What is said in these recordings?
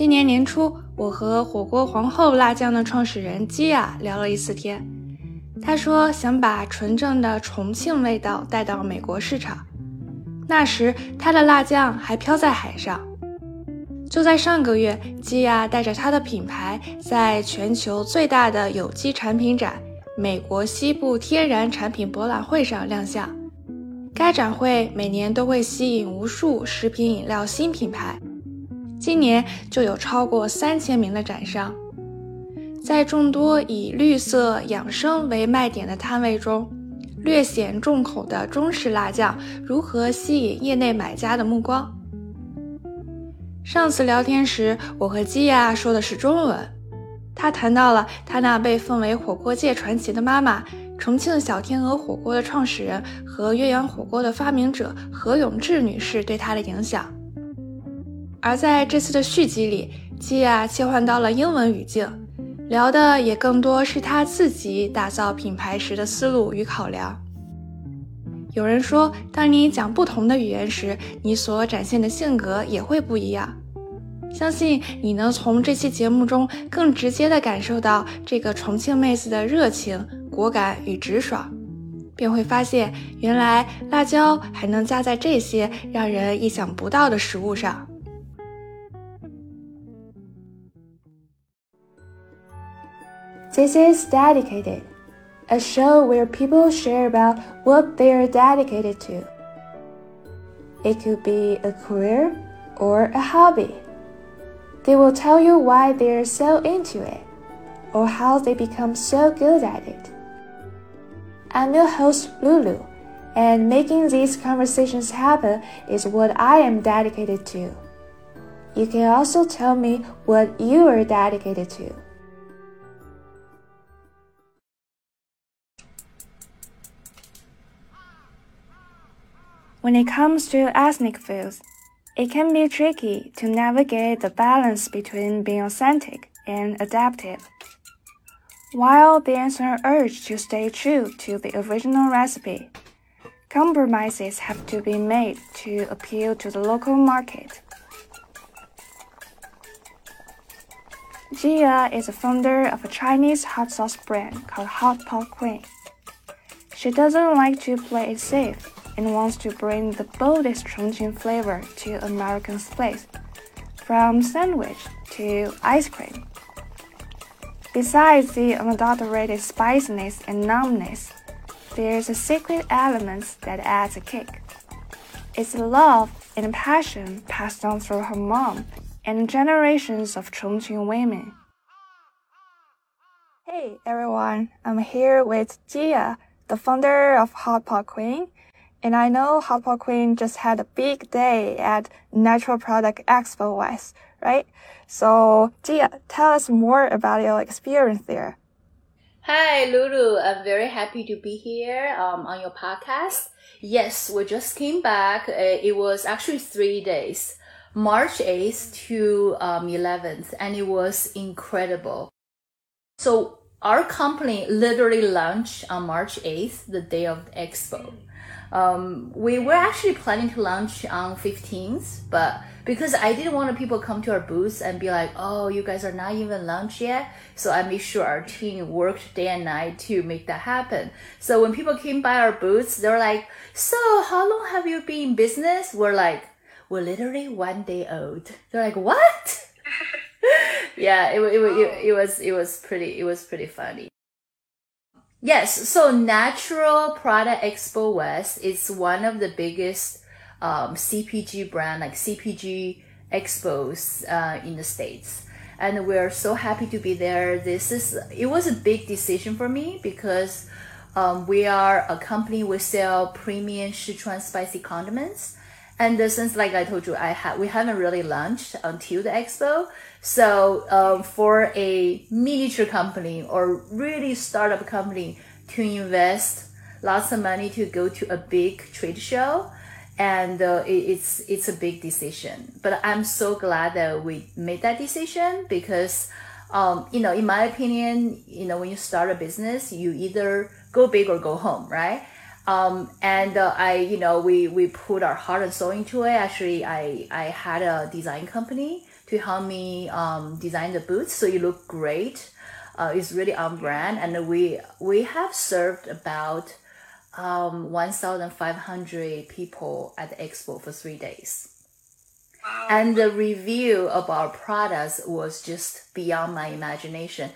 今年年初，我和火锅皇后辣酱的创始人基亚聊了一次天。他说想把纯正的重庆味道带到美国市场。那时他的辣酱还飘在海上。就在上个月，基亚带着他的品牌在全球最大的有机产品展——美国西部天然产品博览会上亮相。该展会每年都会吸引无数食品饮料新品牌，今年就有超过三千名的展商。在众多以绿色养生为卖点的摊位中，略显重口的中式辣酱如何吸引业内买家的目光？上次聊天时，我和基亚说的是中文。他谈到了他那被奉为火锅界传奇的妈妈——重庆小天鹅火锅的创始人和岳阳火锅的发明者何永志女士对他的影响。而在这次的续集里，基亚切换到了英文语境，聊的也更多是他自己打造品牌时的思路与考量。有人说，当你讲不同的语言时，你所展现的性格也会不一样。相信你能从这期节目中更直接地感受到这个重庆妹子的热情、果敢与直爽，便会发现原来辣椒还能加在这些让人意想不到的食物上。This is dedicated. a show where people share about what they are dedicated to. It could be a career or a hobby. They will tell you why they are so into it or how they become so good at it. I'm your host, Lulu, and making these conversations happen is what I am dedicated to. You can also tell me what you are dedicated to. When it comes to ethnic foods, it can be tricky to navigate the balance between being authentic and adaptive. While there's an urge to stay true to the original recipe, compromises have to be made to appeal to the local market. Jia is a founder of a Chinese hot sauce brand called Hot Pot Queen. She doesn't like to play it safe and wants to bring the boldest Chongqing flavor to Americans' place, from sandwich to ice cream. Besides the unadulterated spiciness and numbness, there's a secret element that adds a kick. It's love and passion passed on through her mom and generations of Chongqing women. Hey everyone, I'm here with Jia, the founder of Hot Pot Queen and I know Hot Pot Queen just had a big day at Natural Product Expo West, right? So, Jia, tell us more about your experience there. Hi, Lulu. I'm very happy to be here um, on your podcast. Yes, we just came back. Uh, it was actually three days, March 8th to um, 11th, and it was incredible. So our company literally launched on March 8th, the day of the expo. Um, we were actually planning to launch on 15th, but because I didn't want people come to our booth and be like, oh, you guys are not even launched yet. So I made sure our team worked day and night to make that happen. So when people came by our booths, they were like, so how long have you been in business? We're like, we're literally one day old. They're like, what? yeah, it, it, it, it was, it was pretty, it was pretty funny. Yes, so Natural Product Expo West is one of the biggest um, CPG brand, like CPG expos uh, in the States. And we're so happy to be there. This is, it was a big decision for me because um, we are a company, we sell premium Sichuan spicy condiments. And since, like I told you, I ha- we haven't really launched until the expo. So um, for a miniature company or really startup company to invest lots of money to go to a big trade show, and uh, it, it's it's a big decision. But I'm so glad that we made that decision because. Um, you know, in my opinion, you know, when you start a business, you either go big or go home, right? Um, and uh, I, you know, we we put our heart and soul into it. Actually, I I had a design company to help me um, design the boots so you look great. Uh, it's really on brand, and we we have served about um, 1,500 people at the expo for three days. Wow. And the review of our products was just beyond my imagination.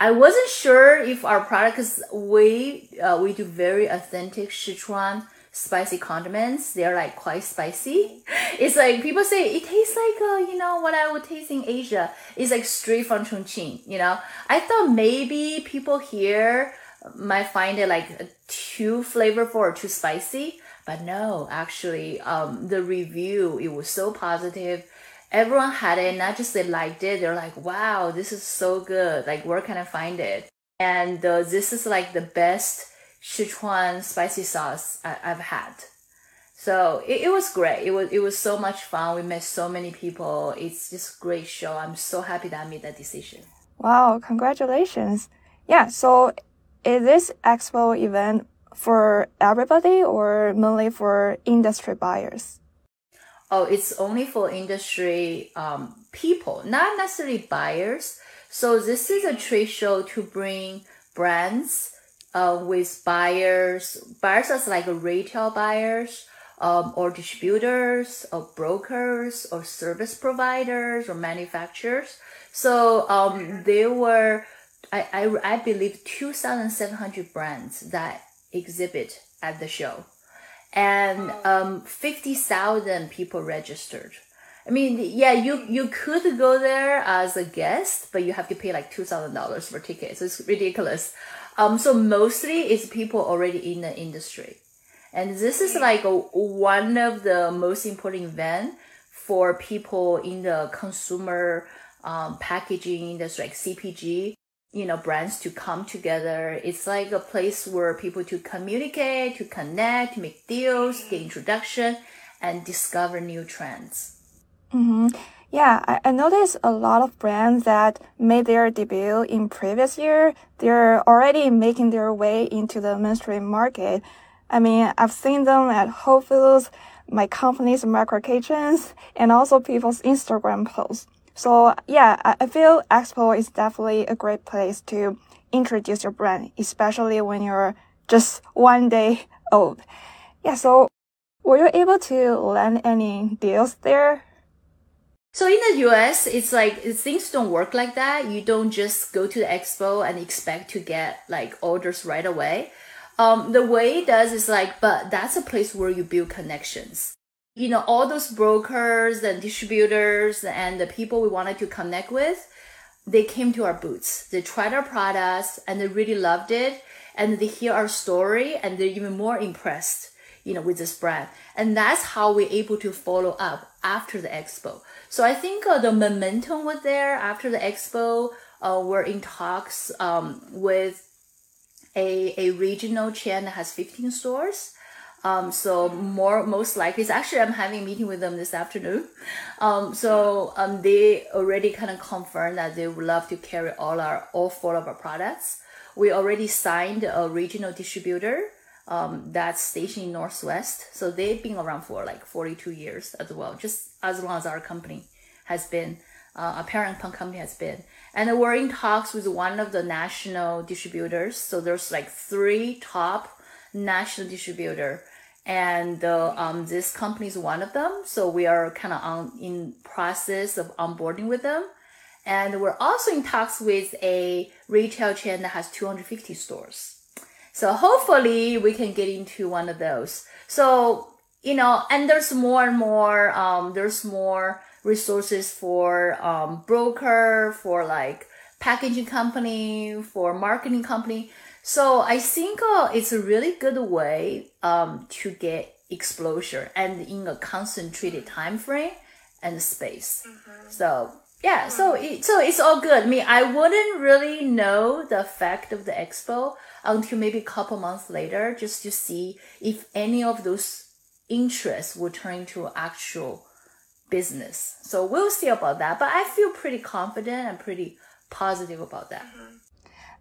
I wasn't sure if our product, because we uh, we do very authentic Sichuan spicy condiments. They're like quite spicy. It's like people say it tastes like uh, you know what I would taste in Asia. It's like straight from Chongqing. You know, I thought maybe people here might find it like too flavorful or too spicy, but no, actually, um, the review it was so positive. Everyone had it, not just they liked it. They're like, "Wow, this is so good! Like, where can I find it?" And uh, this is like the best Sichuan spicy sauce I, have had. So it, it was great. It was it was so much fun. We met so many people. It's just great show. I'm so happy that I made that decision. Wow, congratulations. Yeah, so is this expo event for everybody or mainly for industry buyers? Oh, it's only for industry um, people, not necessarily buyers. So this is a trade show to bring brands uh, with buyers. Buyers are like retail buyers um, or distributors or brokers or service providers or manufacturers. So um, there were, I, I, I believe, 2,700 brands that exhibit at the show. And um, 50,000 people registered. I mean, yeah, you you could go there as a guest, but you have to pay like two thousand dollars for tickets. So it's ridiculous. Um, so mostly it's people already in the industry. And this is like a, one of the most important event for people in the consumer um, packaging industry, like CPG, you know, brands to come together. It's like a place where people to communicate, to connect, to make deals, get introduction, and discover new trends. Mm-hmm. Yeah, I, I noticed a lot of brands that made their debut in previous year. They're already making their way into the mainstream market. I mean, I've seen them at Whole Foods, my company's macro kitchens, and also people's Instagram posts. So yeah, I, feel Expo is definitely a great place to introduce your brand, especially when you're just one day old. Yeah, so were you able to land any deals there? So in the US, it's like things don't work like that. You don't just go to the expo and expect to get like orders right away. Um, the way it does is like, but that's a place where you build connections. You know, all those brokers and distributors and the people we wanted to connect with, they came to our booths. They tried our products and they really loved it. And they hear our story and they're even more impressed, you know, with this brand. And that's how we're able to follow up after the expo. So I think uh, the momentum was there after the expo. Uh, we're in talks um, with a, a regional chain that has 15 stores. Um, so more most likely, it's actually I'm having a meeting with them this afternoon. Um, so um, they already kind of confirmed that they would love to carry all our all four of our products. We already signed a regional distributor um, that's stationed in Northwest. So they've been around for like 42 years as well, just as long as our company has been, uh, our parent company has been. And we're in talks with one of the national distributors. So there's like three top national distributor and uh, um, this company is one of them. So we are kind of on in process of onboarding with them. And we're also in talks with a retail chain that has 250 stores. So hopefully we can get into one of those. So, you know, and there's more and more, um, there's more resources for, um, broker, for like packaging company, for marketing company. So I think uh, it's a really good way, um, to get exposure and in a concentrated time frame and space. Mm-hmm. So yeah, so it, so it's all good. I mean, I wouldn't really know the effect of the expo until maybe a couple months later, just to see if any of those interests will turn into actual business. So we'll see about that. But I feel pretty confident and pretty positive about that.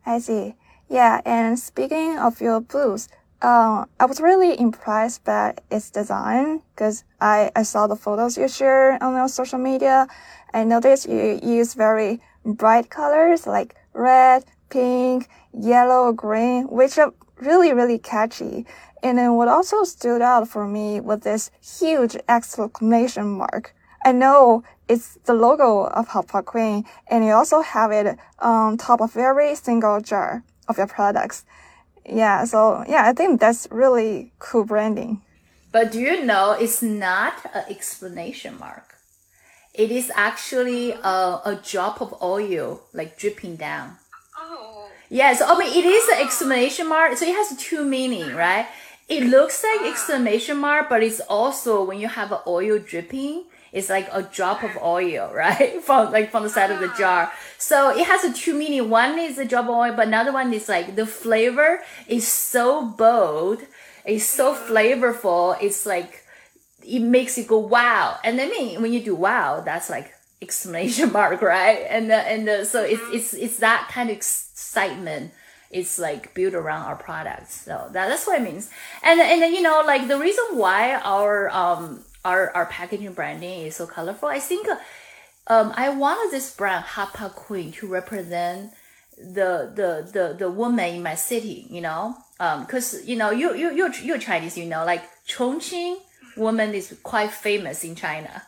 I see. Yeah, and speaking of your booth, um, I was really impressed by its design because I, I saw the photos you share on your social media. I noticed you use very bright colors like red, pink, yellow, green, which are really, really catchy. And then what also stood out for me was this huge exclamation mark. I know it's the logo of Hot Pot Queen and you also have it on top of every single jar of your products yeah, so yeah, I think that's really cool branding. But do you know it's not an explanation mark? It is actually a, a drop of oil like dripping down. Oh. Yeah, so I mean it is an exclamation mark, so it has two meaning, right? It looks like ah. exclamation mark, but it's also when you have an oil dripping, it's like a drop of oil, right? from like from the side of the jar. So it has a two meaning. One is a drop of oil, but another one is like the flavor is so bold, it's so flavorful. It's like it makes you go wow. And I mean, when you do wow, that's like exclamation mark, right? And the, and so it's it's it's that kind of excitement it's like built around our products. So that, that's what it means. And and then, you know, like the reason why our um our, our packaging branding is so colorful. I think um, I wanted this brand Hot Pot Queen to represent the the the the woman in my city, you know, because um, you know you you you you're Chinese, you know, like Chongqing woman is quite famous in China.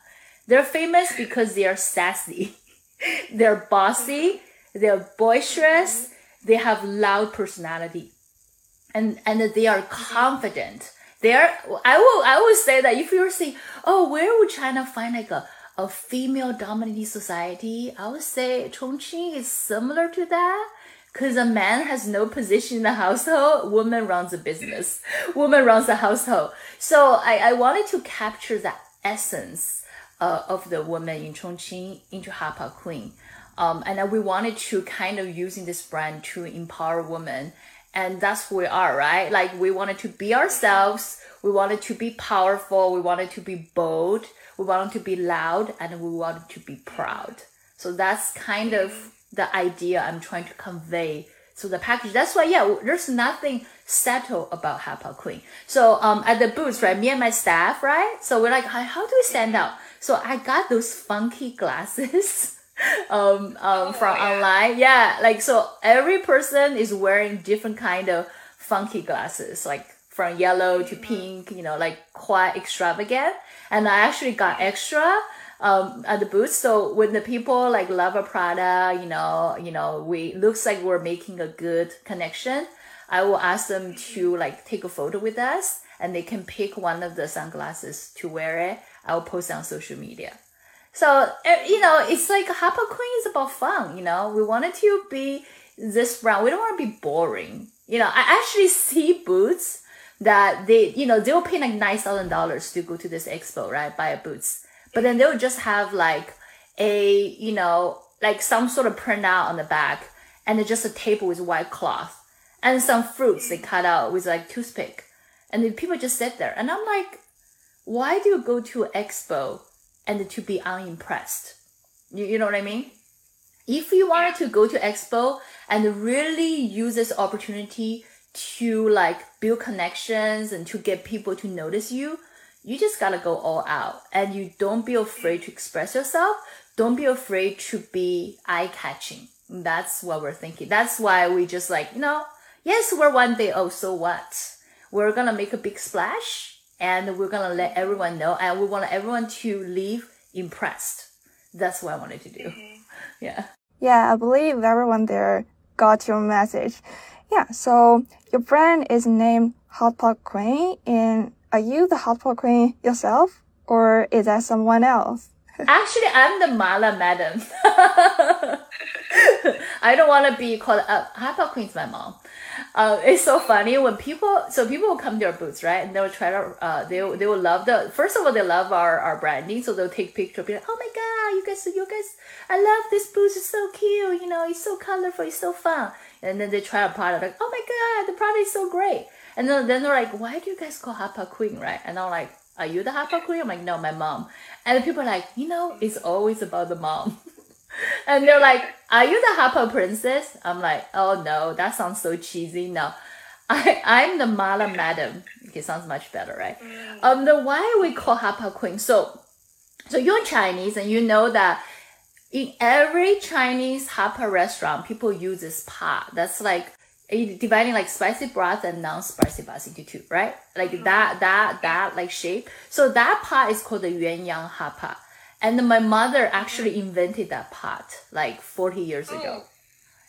They're famous because they are sassy, they're bossy, they're boisterous, they have loud personality, and and they are confident there I will I will say that if you're saying, oh, where would China find like a, a female dominated society? I would say Chongqing is similar to that. Cause a man has no position in the household, woman runs the business, woman runs the household. So I, I wanted to capture that essence uh, of the woman in Chongqing into Pot Queen. Um, and we wanted to kind of using this brand to empower women and that's who we are, right? Like we wanted to be ourselves. We wanted to be powerful. We wanted to be bold. We wanted to be loud and we wanted to be proud. So that's kind of the idea I'm trying to convey. So the package, that's why, yeah, there's nothing settled about Hot Pot Queen. So, um, at the booth, right, me and my staff, right? So we're like, how do we stand out? So I got those funky glasses. um, um, oh, from yeah. online. Yeah, like so every person is wearing different kind of funky glasses, like from yellow to mm-hmm. pink, you know, like quite extravagant. And I actually got extra um, at the booth. So when the people like love a Prada, you know, you know, we looks like we're making a good connection. I will ask them to like take a photo with us and they can pick one of the sunglasses to wear it. I'll post on social media. So, eh, you know, it's like Pot Queen is about fun, you know. We wanted to be this brand. We don't want to be boring. You know, I actually see boots that they, you know, they'll pay like $9,000 to go to this expo, right? Buy a boots. But then they'll just have like a, you know, like some sort of printout on the back and then just a table with white cloth and some fruits they cut out with like toothpick. And then people just sit there. And I'm like, why do you go to expo and to be unimpressed. You, you know what I mean? If you wanted to go to expo and really use this opportunity to like build connections and to get people to notice you, you just gotta go all out and you don't be afraid to express yourself. Don't be afraid to be eye catching. That's what we're thinking. That's why we just like, you know, yes, we're one day, oh, so what? We're gonna make a big splash and we're gonna let everyone know and we want everyone to leave impressed. That's what i wanted to do. Mm-hmm. yeah. Yeah i believe everyone there got your message. Yeah so your brand is named hot pot queen and are you the hot pot queen yourself or is that someone else? Actually i'm the mala madam. I don't want to be called uh, hot pot queen's my mom uh, it's so funny when people so people will come to our booths right? And they'll try to uh, they they will love the first of all they love our, our branding so they'll take picture be like oh my god you guys you guys I love this booth it's so cute you know it's so colorful it's so fun. And then they try a product like oh my god the product is so great. And then, then they're like why do you guys call Hot Pot Queen right? And I'm like are you the Hot Pot Queen? I'm like no my mom. And the people are like you know it's always about the mom and they're like, Are you the Pot Princess? I'm like, Oh no, that sounds so cheesy. No. I, I'm the Mala Madam. Okay, sounds much better, right? Um, the why we call Hot Pot Queen. So, so you're Chinese and you know that in every Chinese hot pot restaurant, people use this pot. That's like eh, dividing like spicy broth and non-spicy broth into two, right? Like that, that, that like shape. So that pot is called the yuan yang hot pot. And my mother actually invented that pot like 40 years ago.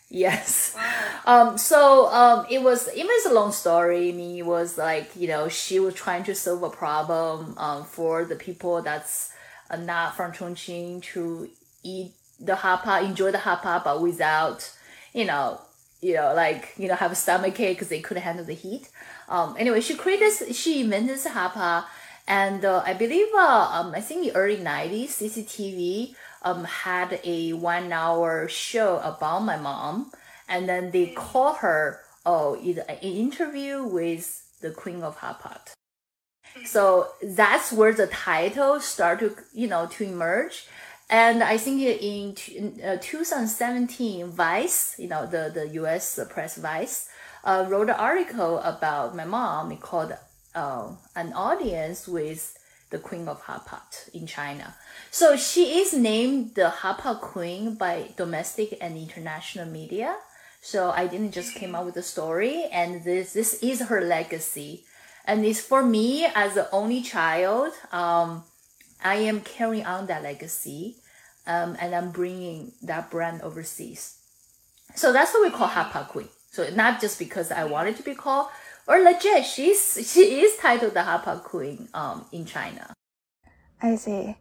Yes. Um, so um, it was it was a long story. I mean, it was like you know she was trying to solve a problem um, for the people that's uh, not from Chongqing to eat the hot pot, enjoy the hot pot, but without you know you know like you know have a stomach ache because they couldn't handle the heat. Um, anyway, she created she invented the hot pot, and uh, I believe uh, um, I think the early '90s CCTV um, had a one hour show about my mom. And then they call her oh either an interview with the queen of hot pot. So that's where the title start to you know to emerge. And i think in, in uh, 2017 vice you know the, the us press vice uh, wrote an article about my mom. Called uh, an audience with the queen of hot pot in china so she is named the hot pot queen by domestic and international media so I didn't just came up with a story, and this this is her legacy, and it's for me as the only child. Um, I am carrying on that legacy, um, and I'm bringing that brand overseas. So that's what we call Hot Pot Queen. So not just because I wanted to be called, or legit, she's she is titled the Hot Pot Queen um, in China. I see.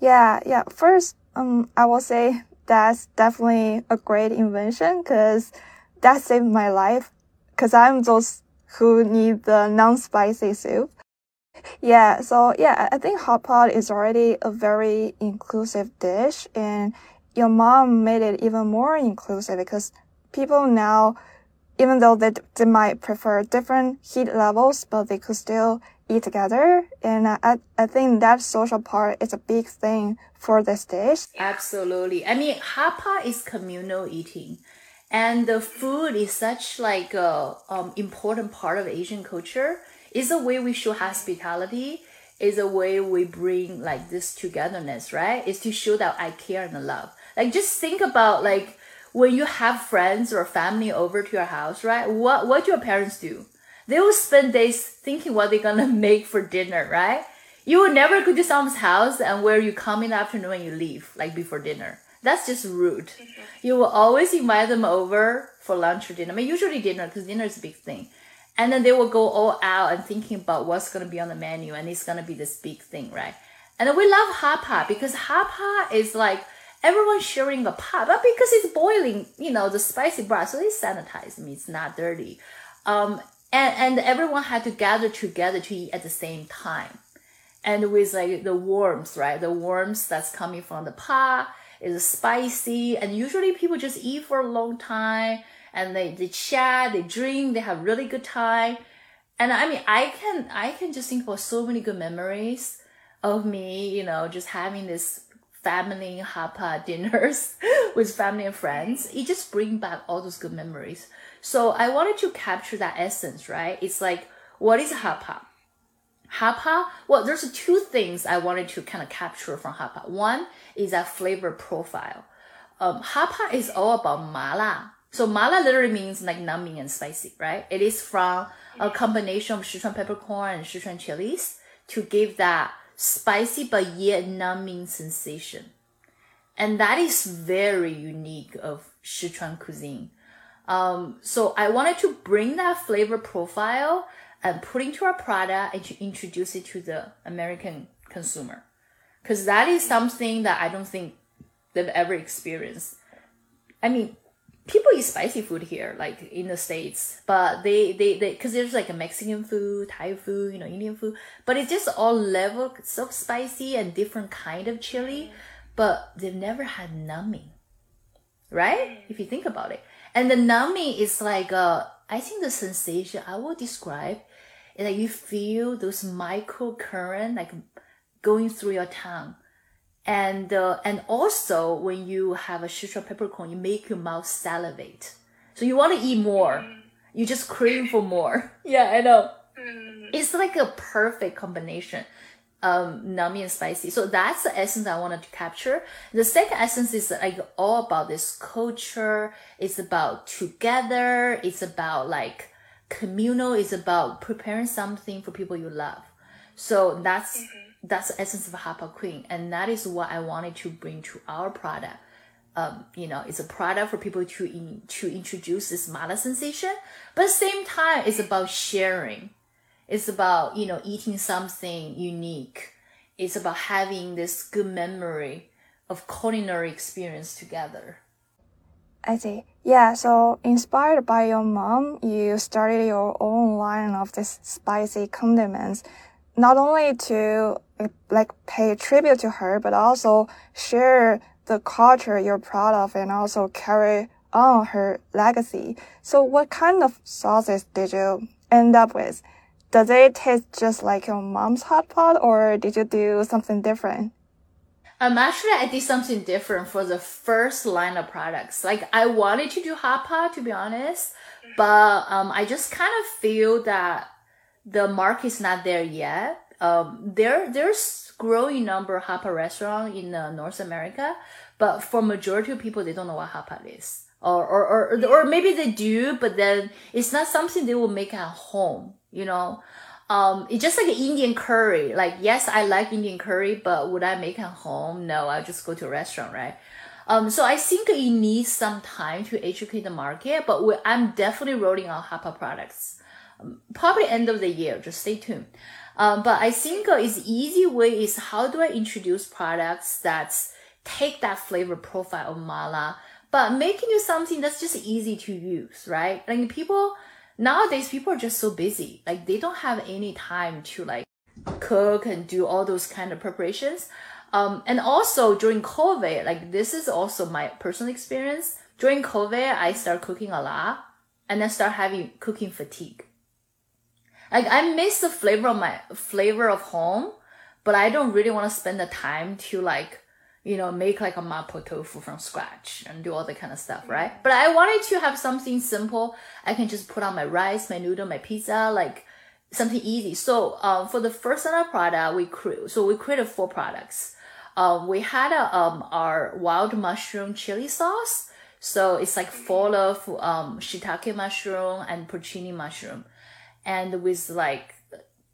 Yeah, yeah. First, um, I will say that's definitely a great invention because that saved my life because I'm those who need the non-spicy soup. Yeah, so yeah, I think hot pot is already a very inclusive dish and your mom made it even more inclusive because people now, even though they, they might prefer different heat levels, but they could still eat together. And I, I think that social part is a big thing for this dish. Absolutely. I mean, hot pot is communal eating. And the food is such like a um, important part of Asian culture. It's a way we show hospitality. Is a way we bring like this togetherness, right? Is to show that I care and love. Like just think about like when you have friends or family over to your house, right? What what do your parents do? They will spend days thinking what they're gonna make for dinner, right? You will never go to someone's house and where you come in the afternoon and you leave, like before dinner. That's just rude. Mm-hmm. You will always invite them over for lunch or dinner. I mean, usually dinner because dinner is a big thing. And then they will go all out and thinking about what's going to be on the menu and it's going to be this big thing, right? And then we love hot pot because hot pot is like everyone sharing a pot, but because it's boiling, you know, the spicy broth, so it's sanitized. I mean, it's not dirty. Um, and, and everyone had to gather together to eat at the same time. And with like the warmth, right? The warmth that's coming from the pot is spicy. And usually people just eat for a long time and they, they chat, they drink, they have really good time. And I mean, I can, I can just think about so many good memories of me, you know, just having this family hot pot dinners with family and friends. It just bring back all those good memories. So I wanted to capture that essence, right? It's like, what is hot pot? Hapa, well, there's two things I wanted to kind of capture from hot pot. One is that flavor profile. Um, Hot pot is all about mala. So mala literally means like numbing and spicy, right? It is from a combination of Sichuan peppercorn and Sichuan chilies to give that spicy but yet numbing sensation. And that is very unique of Sichuan cuisine. Um, so I wanted to bring that flavor profile and put into our product and to introduce it to the American consumer. Because that is something that I don't think they've ever experienced. I mean, people eat spicy food here, like in the States, but they, they, they, cause there's like a Mexican food, Thai food, you know, Indian food, but it's just all level so spicy and different kind of chili, but they've never had numbing, right? If you think about it. And the numbing is like, uh, I think the sensation I will describe is that you feel those micro current like going through your tongue. And, uh, and also when you have a Sichuan peppercorn, you make your mouth salivate. So you want to eat more. You just crave for more. Yeah, I know. Mm. It's like a perfect combination. Um, nummy and spicy. So that's the essence I wanted to capture. The second essence is like all about this culture. It's about together. It's about like communal. It's about preparing something for people you love. So that's that's the essence of Hot Pot Queen, and that is what I wanted to bring to our product. Um, you know, it's a product for people to in, to introduce this mala sensation, but at the same time, it's about sharing. It's about you know eating something unique. It's about having this good memory of culinary experience together. I see. Yeah, so inspired by your mom, you started your own line of this spicy condiments, not only to like pay tribute to her, but also share the culture you're proud of and also carry on her legacy. So what kind of sauces did you end up with? Does it taste just like your mom's hot pot or did you do something different? Um, actually, I did something different for the first line of products. Like, I wanted to do hot pot, to be honest, but um, I just kind of feel that the market's not there yet. Um, there, there's growing number of hot pot restaurant in uh, North America, but for majority of people, they don't know what hot pot is. Or, or, or, or maybe they do, but then it's not something they will make at home, you know? Um, it's just like an Indian curry. Like, yes, I like Indian curry, but would I make at home? No, I'll just go to a restaurant, right? Um, so I think it needs some time to educate the market, but I'm definitely rolling out hot pot products. Um, probably end of the year, just stay tuned. Um, but I think uh, is easy way is how do I introduce products that take that flavor profile of mala, but making it something that's just easy to use, right? Like people, nowadays people are just so busy. Like they don't have any time to like cook and do all those kind of preparations. Um, and also during covid like this is also my personal experience. During covid i start cooking a lot and then start having cooking fatigue like i miss the flavor of my flavor of home but i don't really want to spend the time to like you know, make like a mapo tofu from scratch and do all that kind of stuff, right? But I wanted to have something simple. I can just put on my rice, my noodle, my pizza, like something easy. So, um, for the first of product, we crew, so we created four products. Um, we had a, um, our wild mushroom chili sauce. So it's like full of, um, shiitake mushroom and porcini mushroom and with like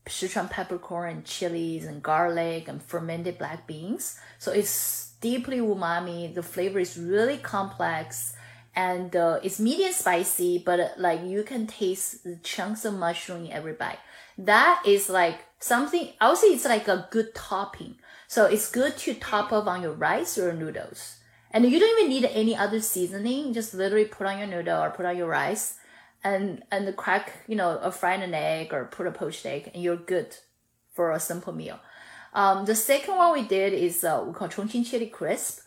Sichuan peppercorn, and chilies, and garlic, and fermented black beans. So it's deeply umami. The flavor is really complex, and uh, it's medium spicy, but like you can taste the chunks of mushroom in every bite. That is like something. I would say it's like a good topping. So it's good to top up on your rice or noodles, and you don't even need any other seasoning. Just literally put on your noodle or put on your rice and and crack you know a fried an egg or put a poached egg and you're good for a simple meal. Um, the second one we did is uh, we call chongqing chili crisp.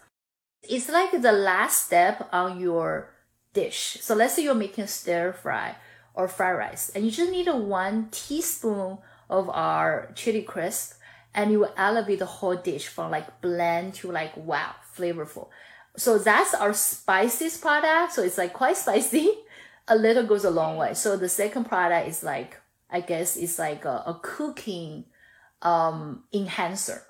It's like the last step on your dish. So let's say you're making stir fry or fried rice and you just need a one teaspoon of our chili crisp and you will elevate the whole dish from like bland to like wow flavorful. So that's our spiciest product. So it's like quite spicy a little goes a long way. So the second product is like, I guess it's like a, a cooking, um, enhancer.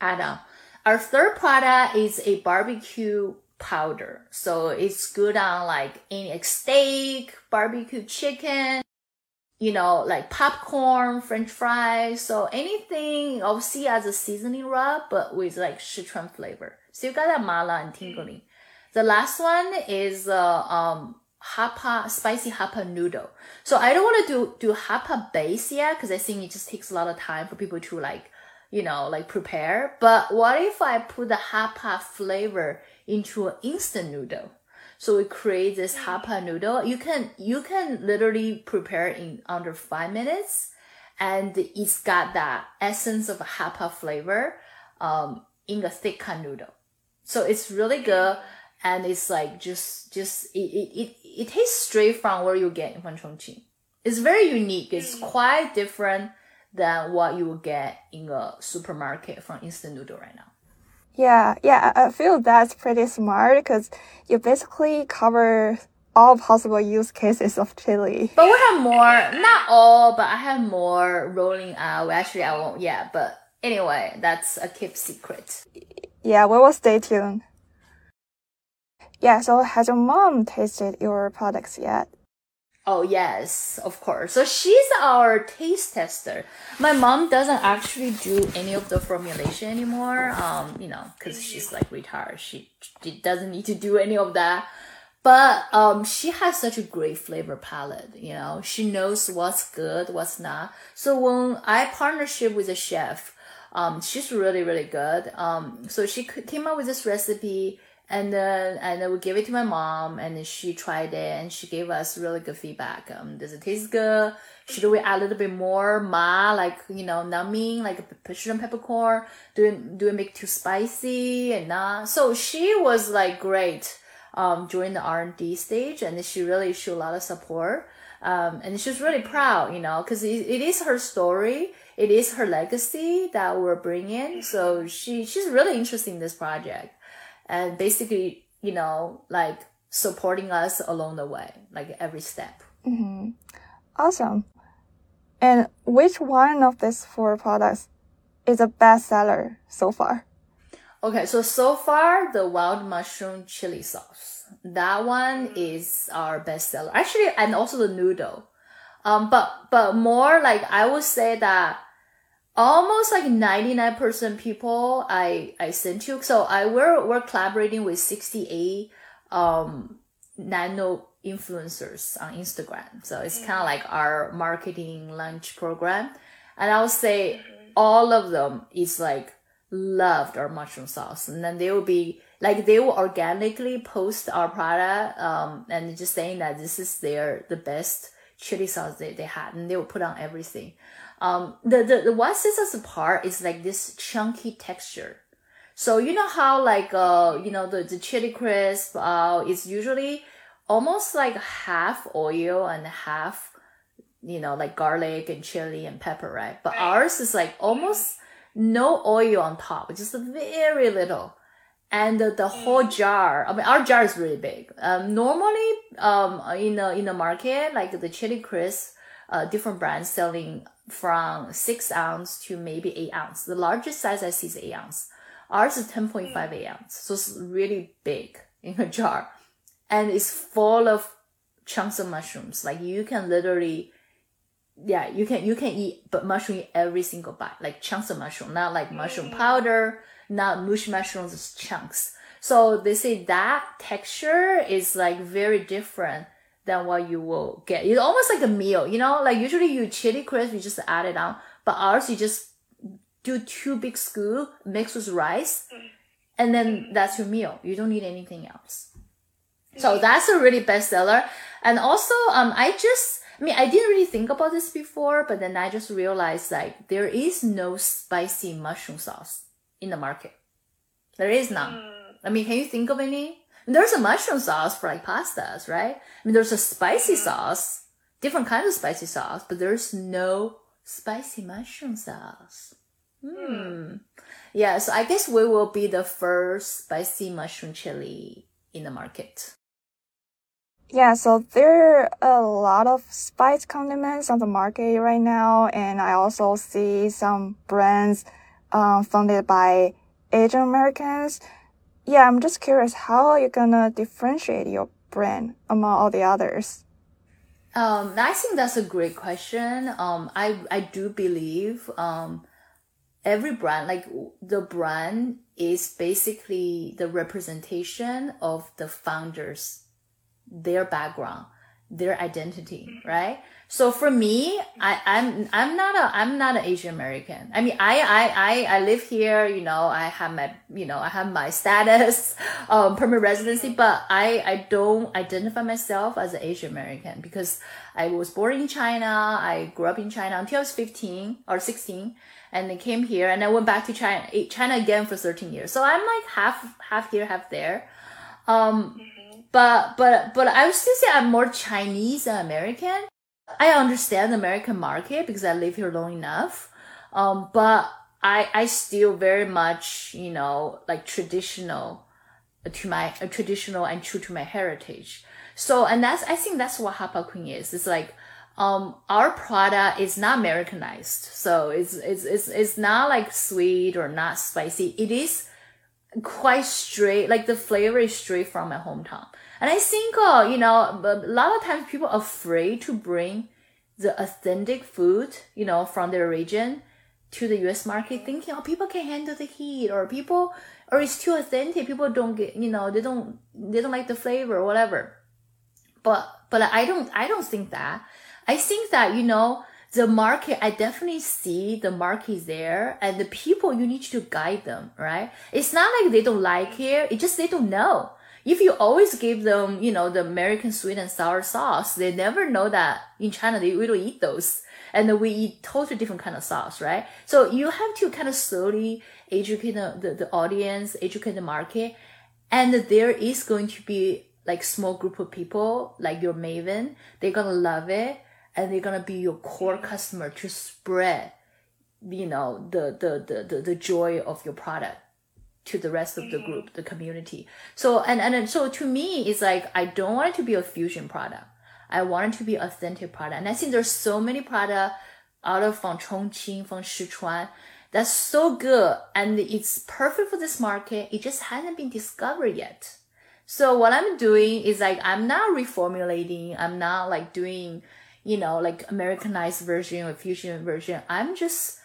And, uh, our third product is a barbecue powder. So it's good on like any like steak, barbecue chicken, you know, like popcorn, french fries. So anything I'll as a seasoning rub, but with like Sichuan flavor. So you got that mala and tingling. The last one is, uh, um, hot pot spicy hot pot noodle. So I don't want to do do hot pot base yet because I think it just takes a lot of time for people to like, you know, like prepare. But what if I put the hot pot flavor into an instant noodle? So we create this hot pot noodle. You can you can literally prepare in under five minutes, and it's got that essence of a hot pot flavor um, in a thick noodle. So it's really good and it's like just just it it, it, it tastes straight from where you get from Chongqing. It's very unique. It's mm. quite different than what you will get in a supermarket from instant noodle right now. Yeah, yeah, I I feel that's pretty smart because you basically cover all possible use cases of chili. But we have more, not all, but I have more rolling out. Actually, I won't. Yeah, but anyway, that's a keep secret. Yeah, we will stay tuned. Yeah, so has your mom tasted your products yet? Oh yes, of course. So she's our taste tester. My mom doesn't actually do any of the formulation anymore. Um, you know, because she's like retired. She, she doesn't need to do any of that. But um, she has such a great flavor palate. You know, she knows what's good, what's not. So when I partnership with a chef, um, she's really really good. Um, so she came up with this recipe and then and then we gave it to my mom and she tried it and she gave us really good feedback. Um does it taste good? Should we add a little bit more? Ma like you know numbing like shrimp peppercorn? Do it do it make too spicy and not? So she was like great um during the r&d stage and she really showed a lot of support. Um and she's really proud you know because it, it is her story. It is her legacy that we're bringing. So she she's really interested in this project and basically, you know, like supporting us along the way, like every step. Mm-hmm. Awesome. And which one of these four products is a bestseller so far? Okay, so so far the wild mushroom chili sauce. That one is our bestseller. Actually, and also the noodle. Um, but but more like I would say that almost like 99% people I, I sent to. So I, we're, we're collaborating with 68, um, nano influencers on Instagram. So it's kind of like our marketing lunch program. And I'll say all of them is like loved our mushroom sauce. And then they will be like, they will organically post our product, um, and just saying that this is their, the best chili sauce they, they had. And they will put on everything. Um, the, the, the what sets us apart is like this chunky texture. So you know how like, uh, you know, the, the chili crisp, uh, is usually almost like half oil and half, you know, like garlic and chili and pepper, right? But ours is like almost no oil on top, just very little. And the, the whole mm. jar, I mean, our jar is really big. Um, normally, um, in the, in the market, like the chili crisp, uh, different brands selling from six ounce to maybe eight ounce. The largest size I see is eight ounce. Ours is 10.5 eight ounce. So it's really big in a jar and it's full of chunks of mushrooms. Like you can literally, yeah, you can, you can eat, but mushroom every single bite, like chunks of mushroom, not like mushroom mm. powder, not mush mushrooms, it's chunks. So they say that texture is like very different than what you will get. It's almost like a meal, you know, like usually you chili crisp, you just add it on, but ours, you just do two big scoop, mix with rice, and then that's your meal. You don't need anything else. So that's a really bestseller. And also, um, I just, I mean, I didn't really think about this before, but then I just realized like there is no spicy mushroom sauce in the market. There is none. Mm. I mean, can you think of any? There's a mushroom sauce for like pastas, right? I mean, there's a spicy mm-hmm. sauce, different kinds of spicy sauce, but there's no spicy mushroom sauce. Hmm. Yeah, so I guess we will be the first spicy mushroom chili in the market. Yeah, so there are a lot of spice condiments on the market right now, and I also see some brands um, funded by Asian Americans yeah, I'm just curious, how are you gonna differentiate your brand among all the others? Um, I think that's a great question. Um, I I do believe um, every brand, like the brand, is basically the representation of the founders, their background, their identity, right? So for me, I, I'm I'm not a I'm not an Asian American. I mean, I, I I I live here. You know, I have my you know I have my status, um, permanent residency, but I I don't identify myself as an Asian American because I was born in China. I grew up in China until I was 15 or 16, and then came here, and I went back to China China again for 13 years. So I'm like half half here, half there. Um, but but but I would still say I'm more Chinese than American I understand the American market because I live here long enough. Um, but I, I still very much, you know, like traditional to my uh, traditional and true to my heritage. So, and that's, I think that's what Hot Pot Queen is. It's like, um, our product is not Americanized. So it's, it's, it's, it's not like sweet or not spicy. It is quite straight, like the flavor is straight from my hometown. And I think, uh, you know, a lot of times people are afraid to bring the authentic food, you know, from their region to the US market thinking, oh, people can handle the heat or people, or it's too authentic. People don't get, you know, they don't, they don't like the flavor or whatever. But, but I don't, I don't think that. I think that, you know, the market, I definitely see the market is there and the people, you need to guide them, right? It's not like they don't like it. It's just they don't know if you always give them, you know, the American sweet and sour sauce, they never know that in China they, we don't eat those. And we eat totally different kind of sauce, right? So you have to kind of slowly educate the, the, the audience, educate the market. And there is going to be like small group of people, like your Maven, they're gonna love it and they're gonna be your core customer to spread, you know, the, the, the, the, the joy of your product to the rest of the group, the community. So, and, and so to me, it's like, I don't want it to be a fusion product. I want it to be authentic product. And I think there's so many product out of from Chongqing, from Sichuan, that's so good. And it's perfect for this market. It just hasn't been discovered yet. So what I'm doing is like, I'm not reformulating. I'm not like doing, you know, like Americanized version or fusion version. I'm just,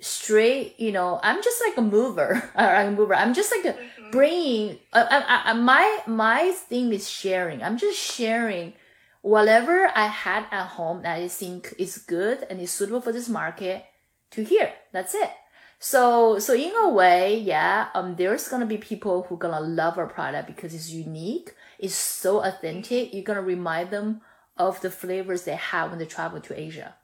straight, you know, I'm just like a mover, I'm a mover. I'm just like a mm-hmm. bringing. Uh, I, I, my my thing is sharing. I'm just sharing whatever I had at home that I think is good and is suitable for this market to here. That's it. So so in a way, yeah, um, there's gonna be people who gonna love our product because it's unique. It's so authentic. You're gonna remind them of the flavors they have when they travel to Asia,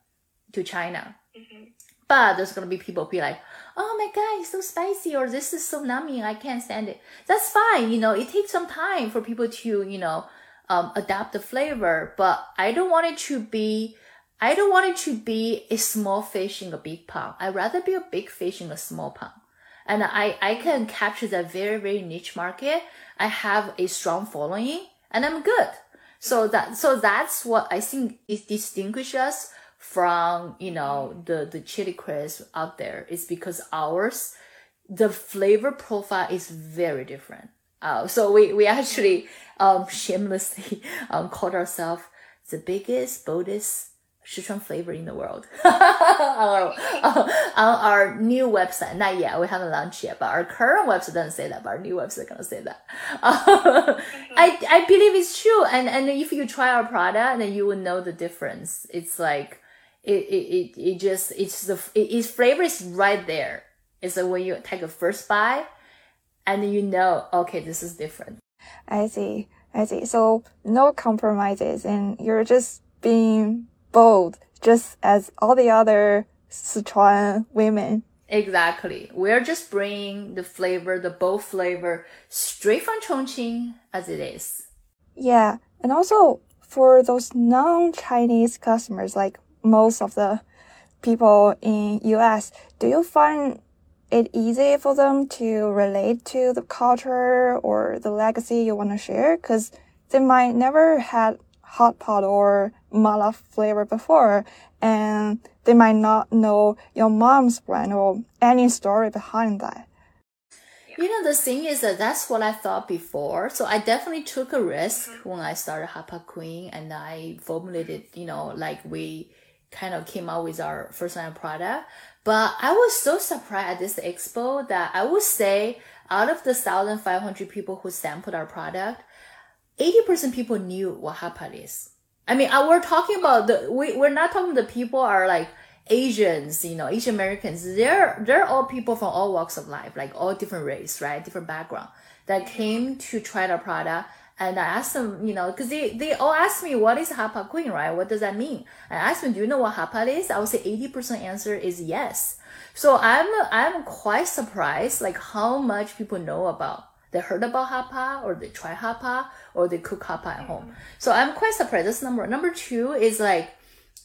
to China. Mm-hmm. But there's gonna be people be like, oh my god, it's so spicy, or this is so numbing, I can't stand it. That's fine, you know, it takes some time for people to, you know, um, adapt the flavor, but I don't want it to be, I don't want it to be a small fish in a big pond. I'd rather be a big fish in a small pond. And I, I can capture that very, very niche market. I have a strong following and I'm good. So that, so that's what I think is distinguishes us from you know the the chili crisp out there is because ours the flavor profile is very different. Uh, so we we actually um shamelessly um called ourselves the biggest boldest Sichuan flavor in the world on, our, uh, on our new website. Not yet, we haven't launched yet, but our current website doesn't say that, but our new website gonna say that. Uh, I, I believe it's true. And, and if you try our product, then you will know the difference. It's like, it, it, it, it just, it's the, it, its flavor is right there. It's like when you take a first bite and you know, okay, this is different. I see. I see. So no compromises and you're just being bold, just as all the other Sichuan women. Exactly. We're just bringing the flavor, the bold flavor, straight from Chongqing as it is. Yeah. And also for those non-Chinese customers, like most of the people in US, do you find it easy for them to relate to the culture or the legacy you want to share? Because they might never had hot pot or mala flavor before, and they might not know your mom's brand or any story behind that. You know, the thing is that that's what I thought before. So I definitely took a risk when I started Hot Pot Queen and I formulated, you know, like we kind of came out with our first line product. But I was so surprised at this expo that I would say out of the 1,500 people who sampled our product, 80% people knew what hot pot is. I mean, uh, we're talking about the, we, we're not talking the people are like Asians, you know, Asian Americans. They're, they're all people from all walks of life, like all different race, right? Different background that mm-hmm. came to try our product and I asked them, you know, because they, they all asked me, what is Hot Pot Queen, right? What does that mean? I asked them, do you know what hot pot is? I would say 80% answer is yes. So I'm, I'm quite surprised, like how much people know about, they heard about hot pot or they try hot pot or they cook hot pot at home. So I'm quite surprised. That's number, number two is like,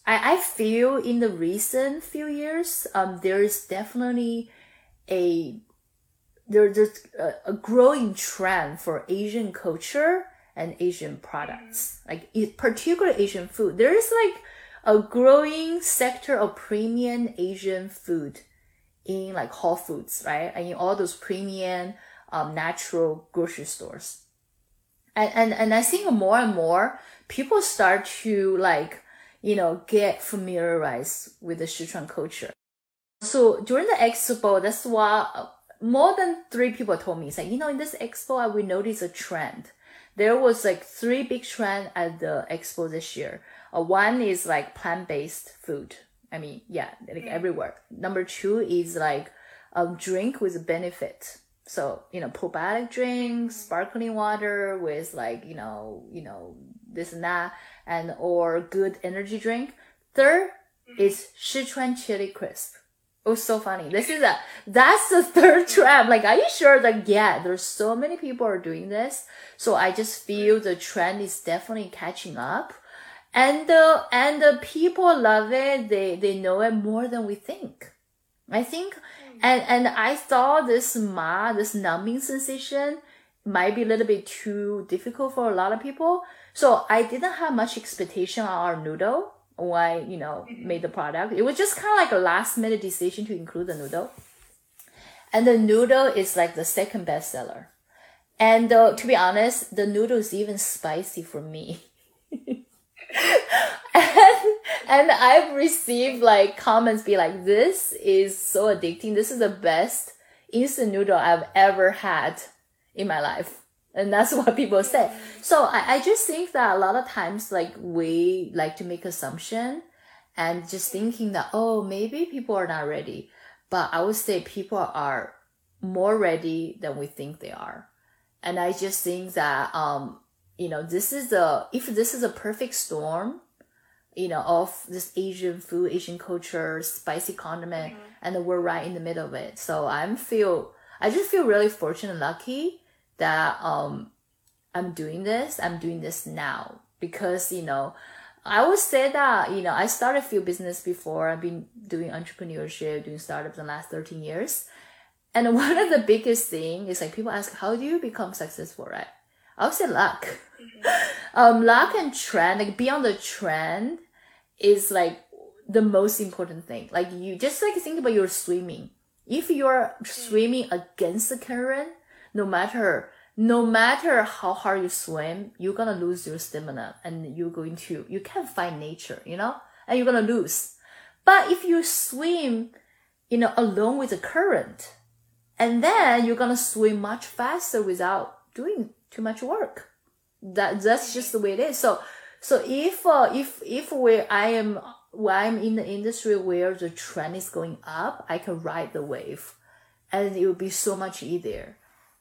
I, I feel in the recent few years, um, there is definitely a there, there's a, a growing trend for Asian culture and Asian products, like particular Asian food. There is like a growing sector of premium Asian food in like Whole Foods, right? And in all those premium um, natural grocery stores. And, and, and I think more and more people start to like, you know, get familiarized with the Sichuan culture. So during the expo, that's why uh, more than three people told me, it's like, you know, in this expo, I we noticed a trend. There was like three big trend at the expo this year. Uh, one is like plant-based food. I mean, yeah, like everywhere. Number two is like a drink with a benefit. So, you know, probiotic drinks, mm-hmm. sparkling water with like, you know, you know, this and that, and or good energy drink. Third mm-hmm. is Sichuan chili crisp. It was so funny. This is a that's the third trend. Like, are you sure that yeah, there's so many people are doing this. So I just feel the trend is definitely catching up and the and the people love it they they know it more than we think i think and and i thought this ma this numbing sensation might be a little bit too difficult for a lot of people. So i didn't have much expectation on our noodle when i you know made the product. It was just kind of like a last minute decision to include the noodle. And the noodle is like the second bestseller and uh, to be honest the noodle is even spicy for me and, I've received like comments be like, this is so addicting. This is the best instant noodle I've ever had in my life. And that's what people say. So I, I just think that a lot of times like we like to make assumption and just thinking that, oh, maybe people are not ready. But I would say people are more ready than we think they are. And I just think that, um, you know, this is a, if this is a perfect storm, you know, of this Asian food, Asian culture, spicy condiment, mm-hmm. and we're right in the middle of it. So I'm feel, I just feel really fortunate and lucky that, um, I'm doing this. I'm doing this now because, you know, I would say that, you know, I started a few business before. I've been doing entrepreneurship, doing startups in the last 13 years. And one of the biggest thing is like people ask, how do you become successful, right? I would say luck. Mm-hmm. um, luck and trend, like beyond the trend, is like the most important thing. Like you just like think about your swimming. If you're swimming against the current, no matter no matter how hard you swim, you're gonna lose your stamina and you're going to you can't find nature, you know, and you're gonna lose. But if you swim, you know, along with the current, and then you're gonna swim much faster without doing too much work. That that's just the way it is. So so if uh, if if we I am when I'm in the industry where the trend is going up, I can ride the wave, and it will be so much easier,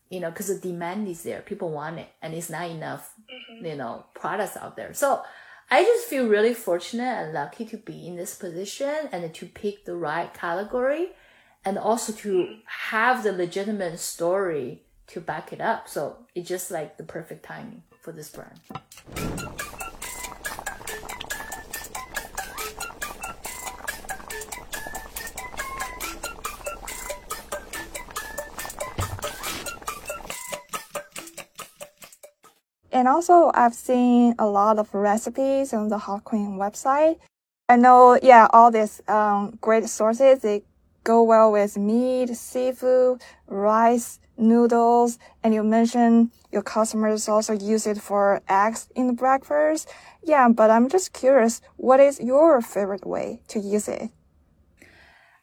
you know, because the demand is there, people want it, and it's not enough, mm-hmm. you know, products out there. So I just feel really fortunate and lucky to be in this position and to pick the right category, and also to mm-hmm. have the legitimate story to back it up. So it's just like the perfect timing for this brand. And also, I've seen a lot of recipes on the Hot Queen website. I know, yeah, all these um, great sources, they go well with meat, seafood, rice, noodles, and you mentioned your customers also use it for eggs in the breakfast. Yeah, but I'm just curious, what is your favorite way to use it?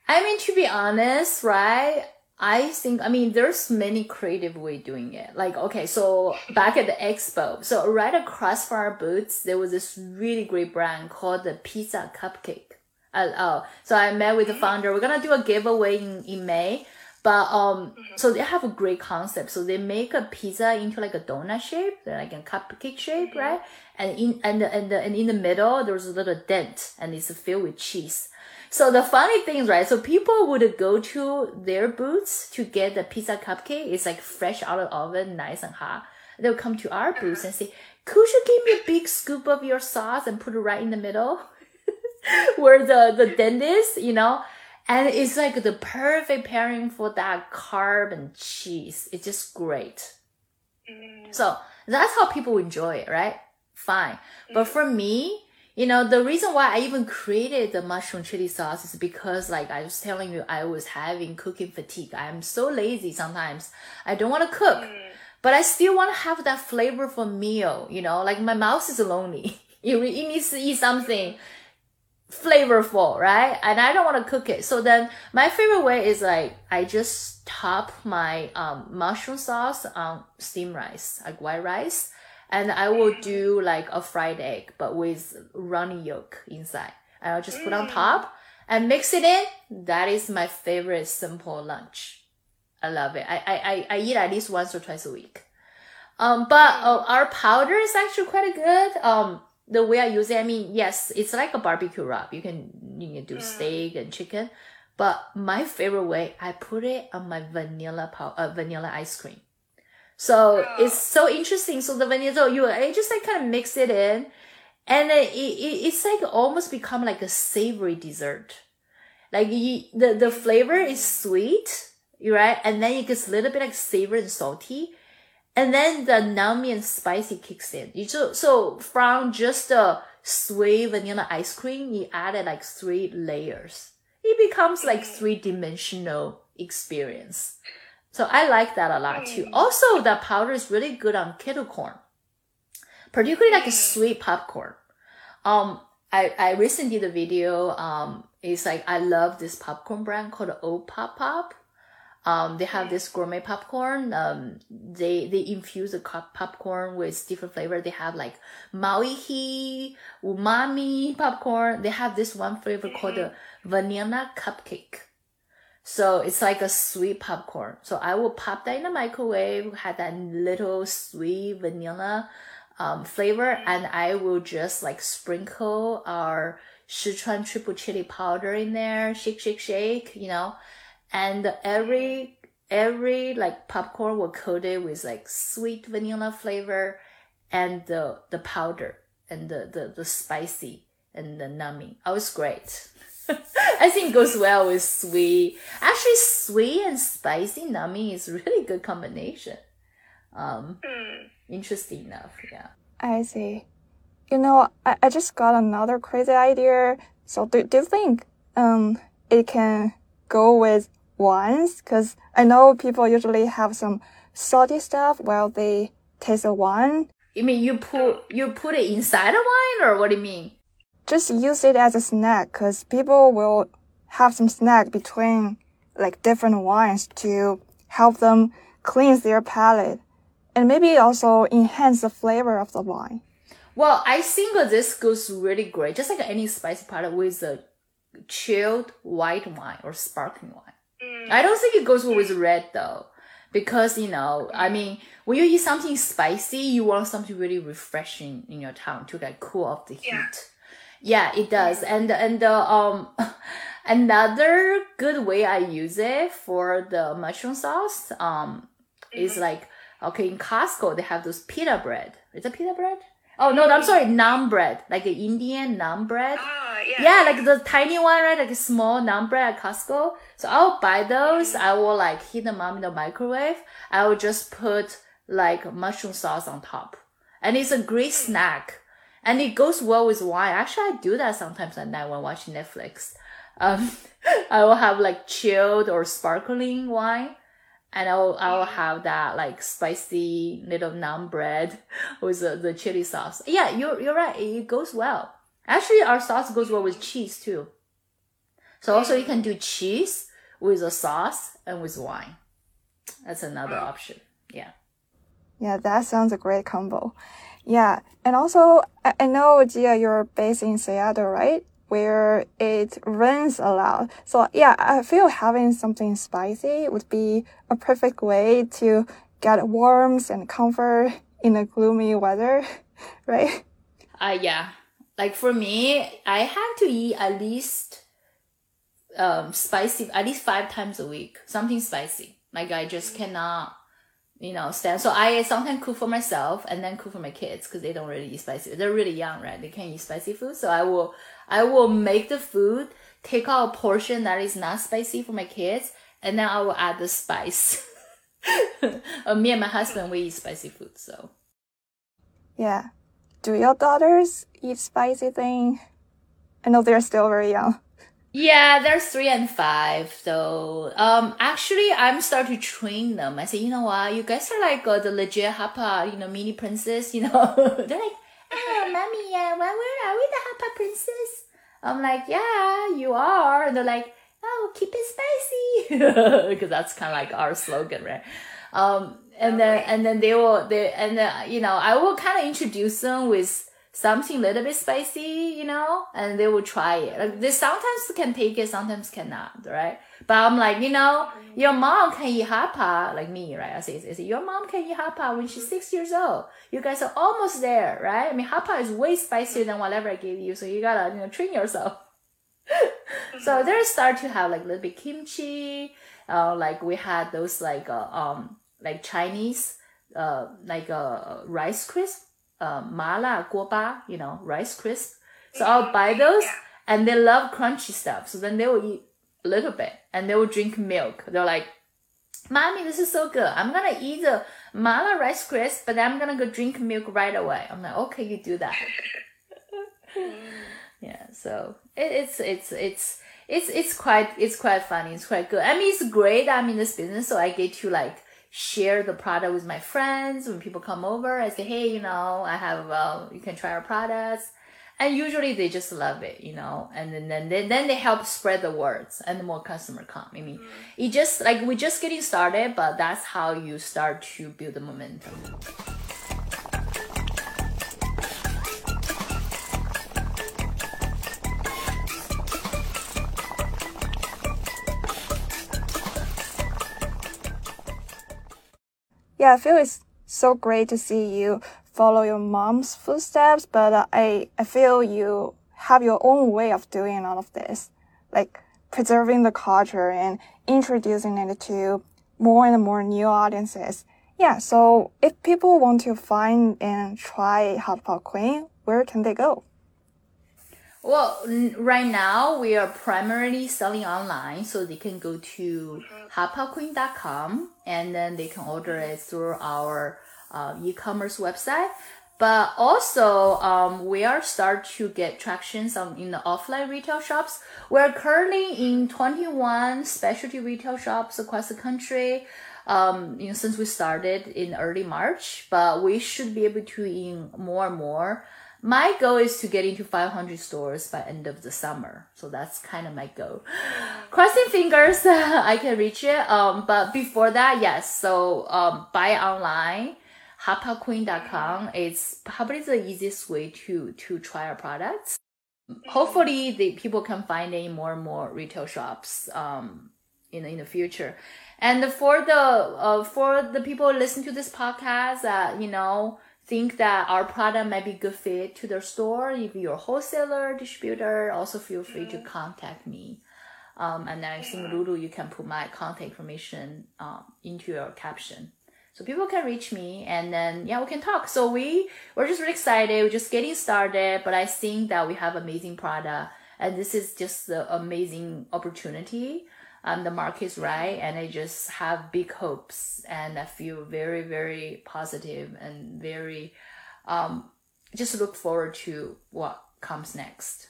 I mean, to be honest, right? I think, I mean, there's many creative way doing it. Like, okay, so back at the expo, so right across from our booths, there was this really great brand called the Pizza Cupcake. Uh, oh, so I met with the founder. We're gonna do a giveaway in, in May. But um, mm-hmm. so they have a great concept. So they make a pizza into like a donut shape, like a cupcake shape, mm-hmm. right? And in and the, and and in the middle there's a little dent, and it's filled with cheese. So the funny thing, right? So people would go to their booths to get the pizza cupcake. It's like fresh out of the oven, nice and hot. They'll come to our booths and say, "Could you give me a big scoop of your sauce and put it right in the middle, where the the dent is?" You know. And it's like the perfect pairing for that carb and cheese. It's just great. Mm. So that's how people enjoy it, right? Fine. But mm. for me, you know, the reason why I even created the mushroom chili sauce is because, like I was telling you, I was having cooking fatigue. I'm so lazy sometimes. I don't want to cook, mm. but I still want to have that flavorful meal. You know, like my mouth is lonely. it, it needs to eat something flavorful, right? And I don't want to cook it. So then my favorite way is like I just top my um, mushroom sauce on steamed rice, like white rice and I will do like a fried egg, but with runny yolk inside. And I'll just put on top and mix it in. That is my favorite simple lunch. I love it. I, I, I eat at least once or twice a week. Um, but uh, our powder is actually quite good. Um, the way I use it, I mean, yes, it's like a barbecue rub. You can, you can do steak and chicken. But my favorite way, I put it on my vanilla pow- uh, vanilla ice cream. So it's so interesting. So the vanilla, you I just like kind of mix it in, and it, it it's like almost become like a savory dessert. Like you, the the flavor is sweet, right? And then it gets a little bit like savory and salty, and then the nummy and spicy kicks in. You so so from just a sweet vanilla ice cream, you added like three layers. It becomes like three dimensional experience. So I like that a lot too. Also, the powder is really good on kettle corn, particularly like a sweet popcorn. Um, I, I recently did a video. Um, it's like I love this popcorn brand called Old Pop Pop. Um, they have this gourmet popcorn. Um, they they infuse the co- popcorn with different flavor. They have like Maui He, umami popcorn. They have this one flavor called the vanilla cupcake. So it's like a sweet popcorn. So I will pop that in the microwave, have that little sweet vanilla um, flavor, and I will just like sprinkle our Sichuan triple chili powder in there, shake, shake, shake, you know, and every every like popcorn will coated with like sweet vanilla flavor and the the powder and the the, the spicy and the numbing. Oh, it's great. I think goes well with sweet. Actually, sweet and spicy numbing is really good combination. Um, interesting enough, yeah. I see. You know, I, I just got another crazy idea. So do, do you think um it can go with wines? Because I know people usually have some salty stuff while they taste a wine. You mean you put you put it inside a wine, or what do you mean? Just use it as a snack because people will have some snack between like different wines to help them cleanse their palate and maybe also enhance the flavor of the wine. Well, I think this goes really great, just like any spicy product with a chilled white wine or sparkling wine. Mm. I don't think it goes well with mm. red though, because you know, I mm. mean, when you eat something spicy, you want something really refreshing in your tongue to like cool off the heat. Yeah. Yeah, it does. And and the um another good way I use it for the mushroom sauce um is mm-hmm. like okay in Costco they have those pita bread. Is it pita bread? Oh no, I'm sorry, naan bread, like the Indian naan bread. Ah, yeah. Yeah, like the tiny one, right? Like a small naan bread at Costco. So I'll buy those. I will like heat them up in the microwave. I will just put like mushroom sauce on top. And it's a great snack. And it goes well with wine. Actually, I do that sometimes at night when watching Netflix. Um, I will have like chilled or sparkling wine. And I will, I will have that like spicy little naan bread with the, the chili sauce. Yeah, you're, you're right. It goes well. Actually, our sauce goes well with cheese too. So also you can do cheese with a sauce and with wine. That's another option. Yeah. Yeah, that sounds a great combo. Yeah, and also I, I know Jia, you're based in Seattle, right? Where it rains a lot. So yeah, I feel having something spicy would be a perfect way to get warmth and comfort in a gloomy weather, right? Uh, yeah. Like for me, I have to eat at least um spicy at least five times a week. Something spicy. Like I just cannot, you know, stand. So I sometimes cook for myself and then cook for my kids because they don't really eat spicy. They're really young, right? They can't eat spicy food. So I will, I will make the food, take out a portion that is not spicy for my kids, and then I will add the spice. uh, me and my husband we eat spicy food, so Yeah. Do your daughters eat spicy thing? I know they're still very young. Yeah, they're three and five. So, um, actually, I'm starting to train them. I say, you know what, you guys are like uh, the legit Hot Pot, you know, mini princess. You know, they're like, oh, mommy, yeah, well, where are we, the Hot Pot princess? I'm like, yeah, you are. And they're like, oh, keep it spicy, because that's kind of like our slogan, right? Um, and then and then they will they and then you know I will kind of introduce them with something a little bit spicy, you know, and they will try it. Like they sometimes can take it, sometimes cannot, right? But I'm like, you know, your mom can eat hot pot, like me, right? I say, I say, your mom can eat hot pot when she's six years old. You guys are almost there, right? I mean, hot pot is way spicier than whatever I gave you, so you gotta, you know, train yourself. so they start to have like a little bit kimchi. Uh, like we had those like uh, um like Chinese uh like uh rice crisp uh, mala guoba, you know, rice crisp. So I'll buy those and they love crunchy stuff. So then they will eat a little bit and they will drink milk. They're like, Mommy, this is so good. I'm gonna eat the mala rice crisp, but then I'm gonna go drink milk right away. I'm like, okay, you do that. yeah, so it, it's it's it's it's it's quite it's quite funny. It's quite good. I mean, it's great. I'm in this business, so I get to like share the product with my friends when people come over. I say, hey, you know, I have, uh, you can try our products. And usually they just love it, you know, and then, then, they, then they help spread the words and the more customer come. I mean, it just like we're just getting started, but that's how you start to build the momentum. Yeah, I feel it's so great to see you follow your mom's footsteps, but uh, I, I feel you have your own way of doing all of this, like preserving the culture and introducing it to more and more new audiences. Yeah, so if people want to find and try Hot Pot Queen, where can they go? Well, right now we are primarily selling online, so they can go to hotpotqueen.com and then they can order it through our uh, e-commerce website. But also, um, we are start to get tractions on in the offline retail shops. We're currently in 21 specialty retail shops across the country. Um, you know, since we started in early March, but we should be able to in more and more my goal is to get into 500 stores by end of the summer. So that's kind of my goal. Crossing fingers i can reach it. Um but before that yes. So um buy online. Hotpotqueen.com is probably the easiest way to to try our products. Hopefully the people can find it in more and more retail shops um in, in the future. And for the uh, for the people listen to this podcast uh, you know think that our product might be good fit to their store, if you're a wholesaler, distributor, also feel free to contact me. Um, and I think Lulu, you can put my contact information um, into your caption. So people can reach me and then yeah, we can talk. So we we're just really excited. We're just getting started, but I think that we have amazing product and this is just the amazing opportunity um, the market is right and I just have big hopes and I feel very, very positive and very, um, just look forward to what comes next.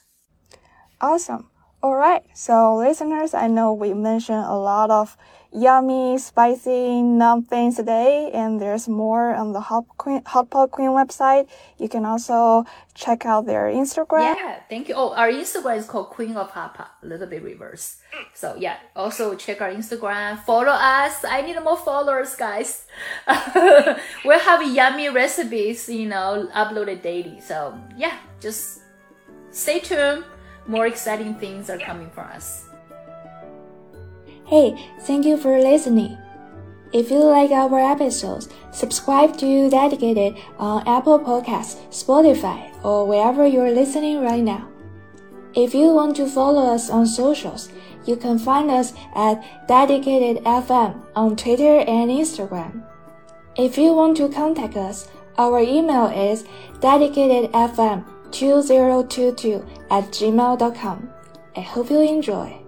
Awesome. All right. So listeners, I know we mentioned a lot of yummy, spicy numb things today, and there's more on the Hot, Queen, Hot Pot Queen website. You can also check out their Instagram. Yeah, thank you. Oh, our Instagram is called Queen of Hot Pot, a little bit reverse. So yeah, also check our Instagram, follow us. I need more followers, guys. we'll have yummy recipes, you know, uploaded daily. So yeah, just stay tuned. More exciting things are coming for us. Hey, thank you for listening. If you like our episodes, subscribe to Dedicated on Apple Podcasts, Spotify, or wherever you're listening right now. If you want to follow us on socials, you can find us at Dedicated FM on Twitter and Instagram. If you want to contact us, our email is dedicatedfm2022 at gmail.com. I hope you enjoy.